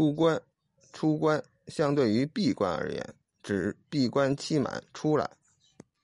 出关出关相对于闭关而言指闭关期满出来